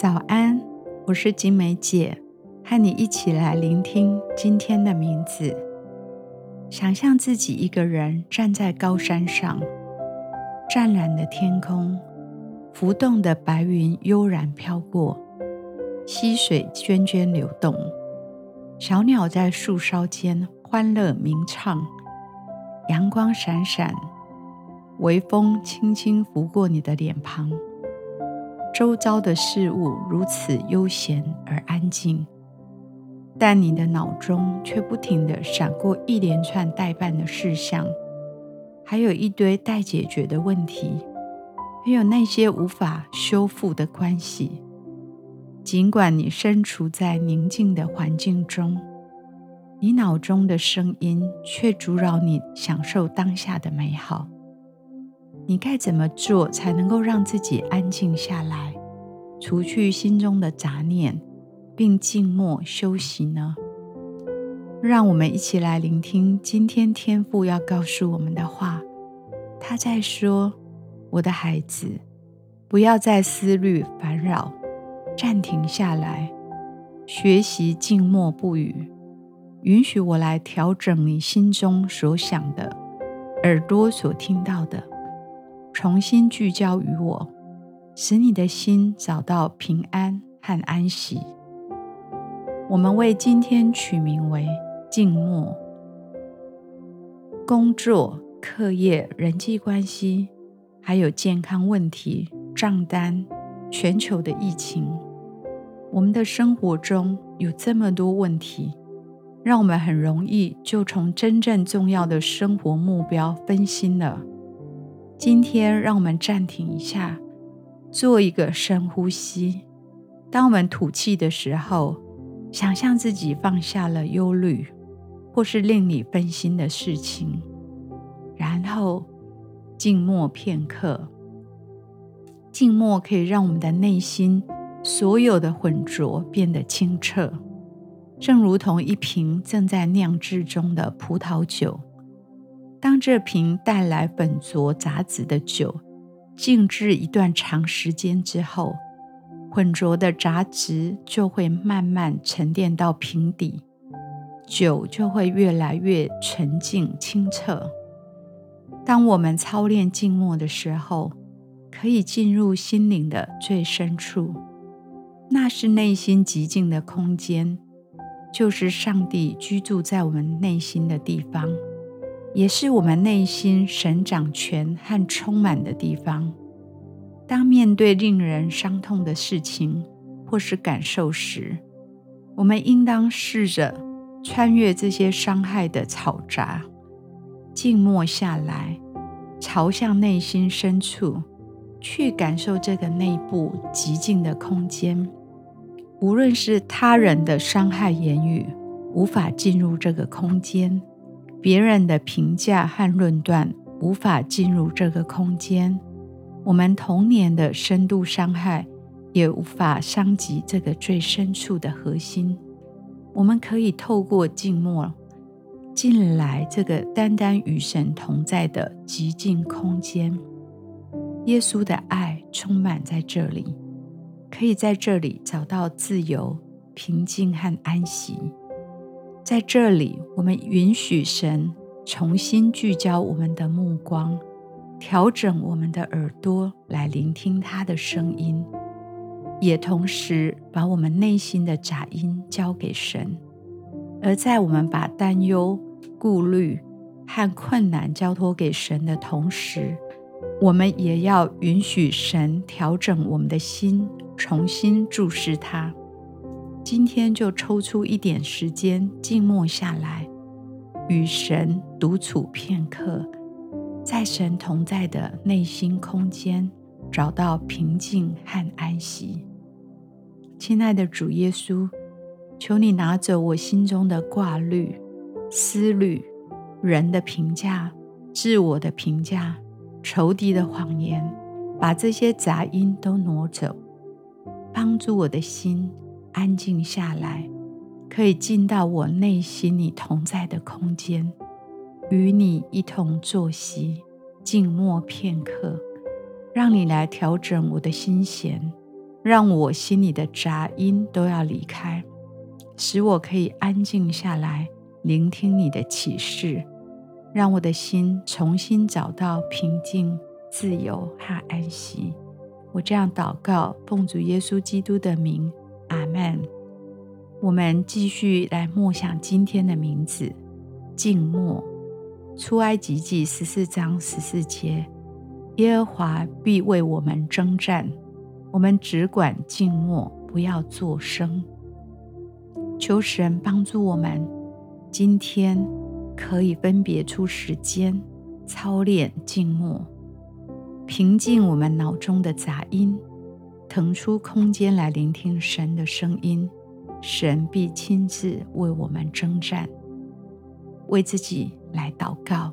早安，我是金梅姐，和你一起来聆听今天的名字。想象自己一个人站在高山上，湛蓝的天空，浮动的白云悠然飘过，溪水涓涓流动，小鸟在树梢间欢乐鸣唱，阳光闪闪，微风轻轻拂过你的脸庞。周遭的事物如此悠闲而安静，但你的脑中却不停地闪过一连串待办的事项，还有一堆待解决的问题，还有那些无法修复的关系。尽管你身处在宁静的环境中，你脑中的声音却阻扰你享受当下的美好。你该怎么做才能够让自己安静下来，除去心中的杂念，并静默休息呢？让我们一起来聆听今天天父要告诉我们的话。他在说：“我的孩子，不要再思虑烦扰，暂停下来，学习静默不语，允许我来调整你心中所想的，耳朵所听到的。”重新聚焦于我，使你的心找到平安和安息。我们为今天取名为静默。工作、课业、人际关系，还有健康问题、账单、全球的疫情，我们的生活中有这么多问题，让我们很容易就从真正重要的生活目标分心了。今天，让我们暂停一下，做一个深呼吸。当我们吐气的时候，想象自己放下了忧虑，或是令你分心的事情，然后静默片刻。静默可以让我们的内心所有的浑浊变得清澈，正如同一瓶正在酿制中的葡萄酒。当这瓶带来笨拙杂质的酒静置一段长时间之后，浑浊的杂质就会慢慢沉淀到瓶底，酒就会越来越纯净清澈。当我们操练静默的时候，可以进入心灵的最深处，那是内心极静的空间，就是上帝居住在我们内心的地方。也是我们内心神掌权和充满的地方。当面对令人伤痛的事情或是感受时，我们应当试着穿越这些伤害的嘈杂，静默下来，朝向内心深处，去感受这个内部极静的空间。无论是他人的伤害言语，无法进入这个空间。别人的评价和论断无法进入这个空间，我们童年的深度伤害也无法伤及这个最深处的核心。我们可以透过静默进来这个单单与神同在的寂静空间。耶稣的爱充满在这里，可以在这里找到自由、平静和安息。在这里，我们允许神重新聚焦我们的目光，调整我们的耳朵来聆听他的声音，也同时把我们内心的杂音交给神。而在我们把担忧、顾虑和困难交托给神的同时，我们也要允许神调整我们的心，重新注视他。今天就抽出一点时间静默下来，与神独处片刻，在神同在的内心空间找到平静和安息。亲爱的主耶稣，求你拿走我心中的挂虑、思虑、人的评价、自我的评价、仇敌的谎言，把这些杂音都挪走，帮助我的心。安静下来，可以进到我内心你同在的空间，与你一同坐席，静默片刻，让你来调整我的心弦，让我心里的杂音都要离开，使我可以安静下来，聆听你的启示，让我的心重新找到平静、自由和安息。我这样祷告，奉主耶稣基督的名，阿门。我们继续来默想今天的名字，静默。出埃及记十四章十四节，耶和华必为我们征战，我们只管静默，不要作声。求神帮助我们，今天可以分别出时间操练静默，平静我们脑中的杂音，腾出空间来聆听神的声音。神必亲自为我们征战。为自己来祷告。